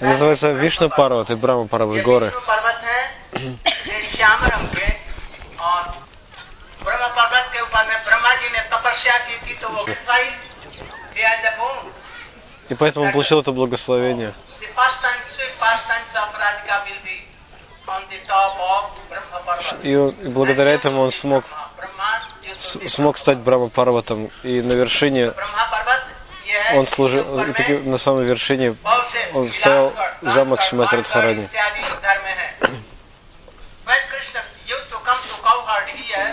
Называется Вишну Парват и Брама Парват, горы. И поэтому он получил это благословение. И, он, и благодаря этому он смог, смог стать Брама Парватом и на вершине он служил, на самой вершине он стоял замок Шиматрадхарани.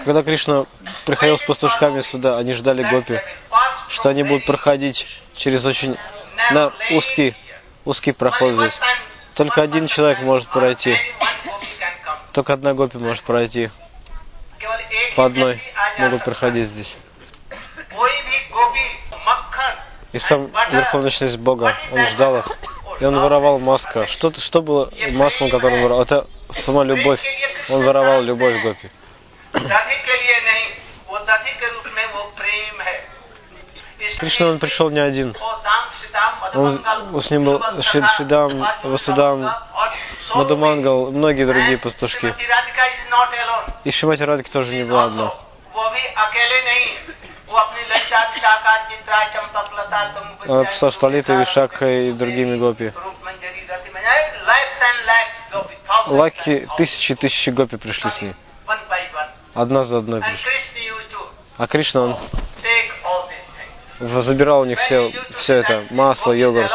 Когда Кришна приходил с пастушками сюда, они ждали гопи, что они будут проходить через очень на узкий, узкий проход здесь. Только один человек может пройти. Только одна гопи может пройти. По одной могут проходить здесь и сам верховночность Бога, он ждал их, и он воровал маска. Что, что было маслом, которым он воровал? Это сама любовь. Он воровал любовь Гопи. Кришна он пришел не один. Он, с ним был Шидам, Васудам, Мадумангал, многие другие пастушки. И Шимати Радика тоже не была одна. Псашталитой, э, Вишакхой и другими гопи. Лаки, тысячи и тысячи гопи пришли с ним. Одна за одной пришли. А Кришна, он забирал у них все, все это, масло, йогурт.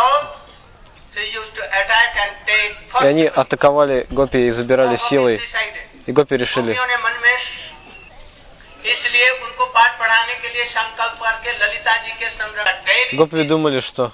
И они атаковали гопи и забирали силой. И гопи решили, गोपियों ने मन में इसलिए उनको पाठ पढ़ाने के लिए संकल्प करके ललिता जी के संग डेली гопи думали, что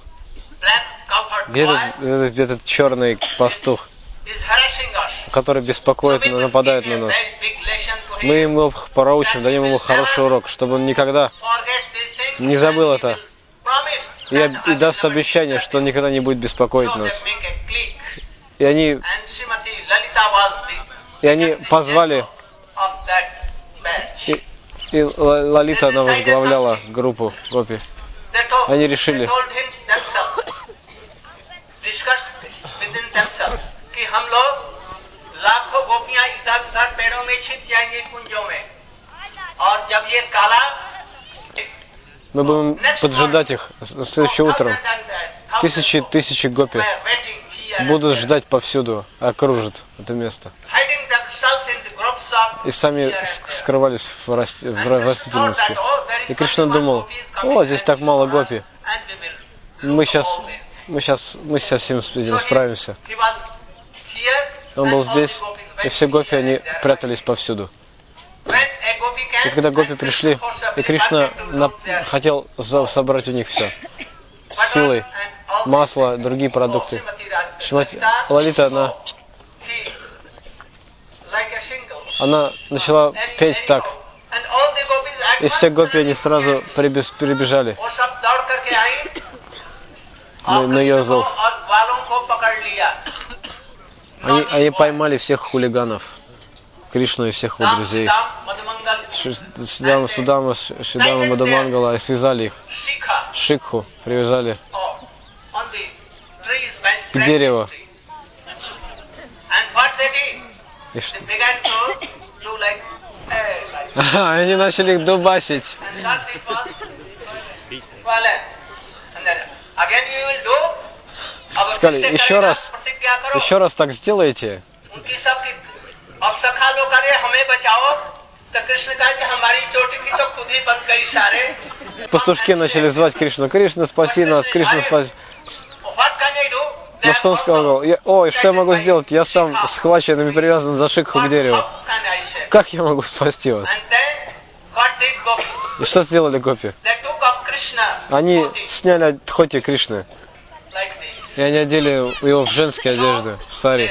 black cowherd где-то boy этот, этот черный пастух, is harassing us. который беспокоит, So we will нападает give на a нас. very big lesson to him. Мы ему проучим, дадим ему хороший урок, чтобы он никогда Forget these things не забыл and he это. will promise и, that об- и I will даст never обещание, disturb что он him. никогда не будет беспокоить So нас. they make a clique. И они, And Srimati Lalita was the и они позвали, of that batch. и, и Ла- Лалита, она возглавляла группу гопи. They told, Они решили. they told him themselves, discussed within themselves, कि हम लोग लाखों गोपियां इधर उधर पेड़ों में छिप जाएंगे कुंजों में और जब ये काला Мы будем поджидать их с- следующим утром. Тысячи тысячи гопи будут ждать повсюду, окружат это место. И сами ск- скрывались в, расти- в ра- растительности. И Кришна думал, о, здесь так мало гопи. Мы сейчас, мы сейчас, мы сейчас с этим справимся. Он был здесь, и все гопи, они прятались повсюду. И когда гопи пришли, и Кришна на- хотел собрать у них все. Силой, масло, другие продукты. Шимати, Лалита, она, она начала петь так. И все гопи, они сразу перебежали на, на ее зов. Они, они поймали всех хулиганов, Кришну и всех его друзей. Судама, Судама, Судама Мадамангала, и связали их. Шикху привязали к дереву. И что? Они начали их дубасить. Сказали, еще раз, еще раз так сделайте. Пастушки начали звать Кришну. Кришна, спаси нас, Кришна, спаси. На что он сказал? Я, Ой, что я могу сделать? Я сам схвачен и привязан за шикху к дереву. Как я могу спасти вас? И что сделали гопи? Они сняли хоти Кришны. И они одели его в женские одежды, в сари.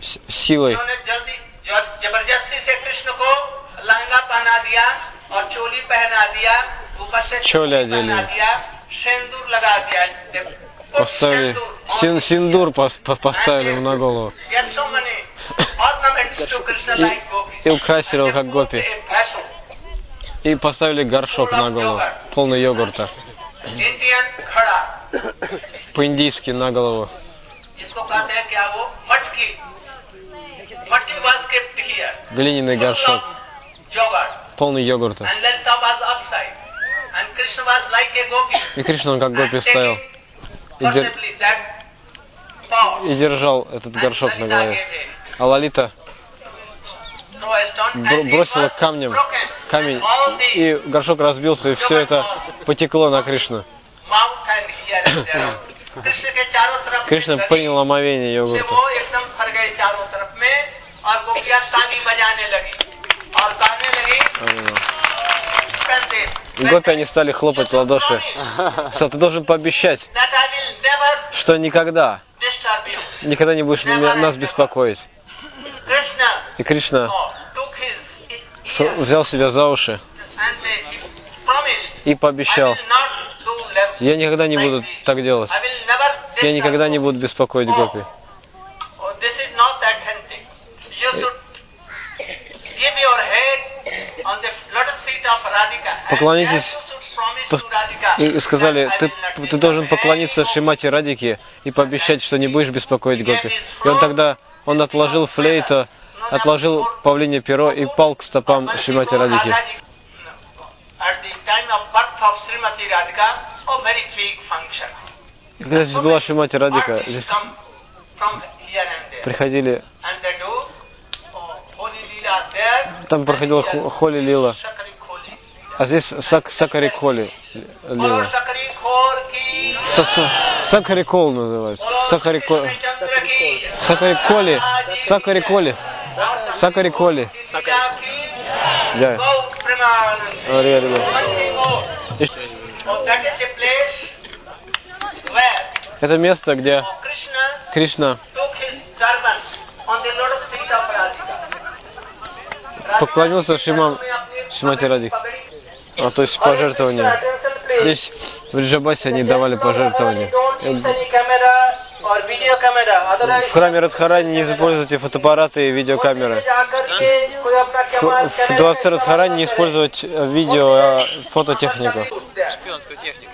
С силой. Чоли одели поставили, син, синдур поставили на голову. И, и украсили его как гопи. И поставили горшок на голову, полный йогурта. По-индийски на голову. Глиняный горшок, полный йогурта. И Кришна он как гопи стоял и, дер... и держал этот горшок на голове. А Лолита бросила камнем камень, и горшок разбился, и все это потекло на Кришну. Кришна принял омовение йогурта. Гопи они стали хлопать в ладоши. Что, ты должен пообещать, что никогда, никогда не будешь нас беспокоить. И Кришна взял себя за уши и пообещал, я никогда не буду так делать. Я никогда не буду беспокоить гопи. Поклонитесь И сказали, ты, ты должен поклониться. Шимате Радике и пообещать, что не будешь беспокоить гопи. И он тогда, он отложил флейту, отложил павлине перо и пал к стопам Шимати Радики. Когда здесь была Шимати Радика, здесь приходили, oh, там проходила Холи Лила. А здесь сак, Сакари Коли Bolo Лила. Shakari Khor ki. Са- са- Сакари Кол называется. Bolo Сакари Ко- Krishna Chandra ki. Сакари Коли. Сакари Коли. Сакари Коли. Sita ki. Да. Это место, где Кришна. Поклонился Шимам- Шимати Радик. А, то есть пожертвования. Здесь в Риджабасе они давали пожертвования. В храме Радхарани не используйте фотоаппараты и видеокамеры. В Дворце Радхарани не использовать э, видео, а фототехнику. Шпионскую технику.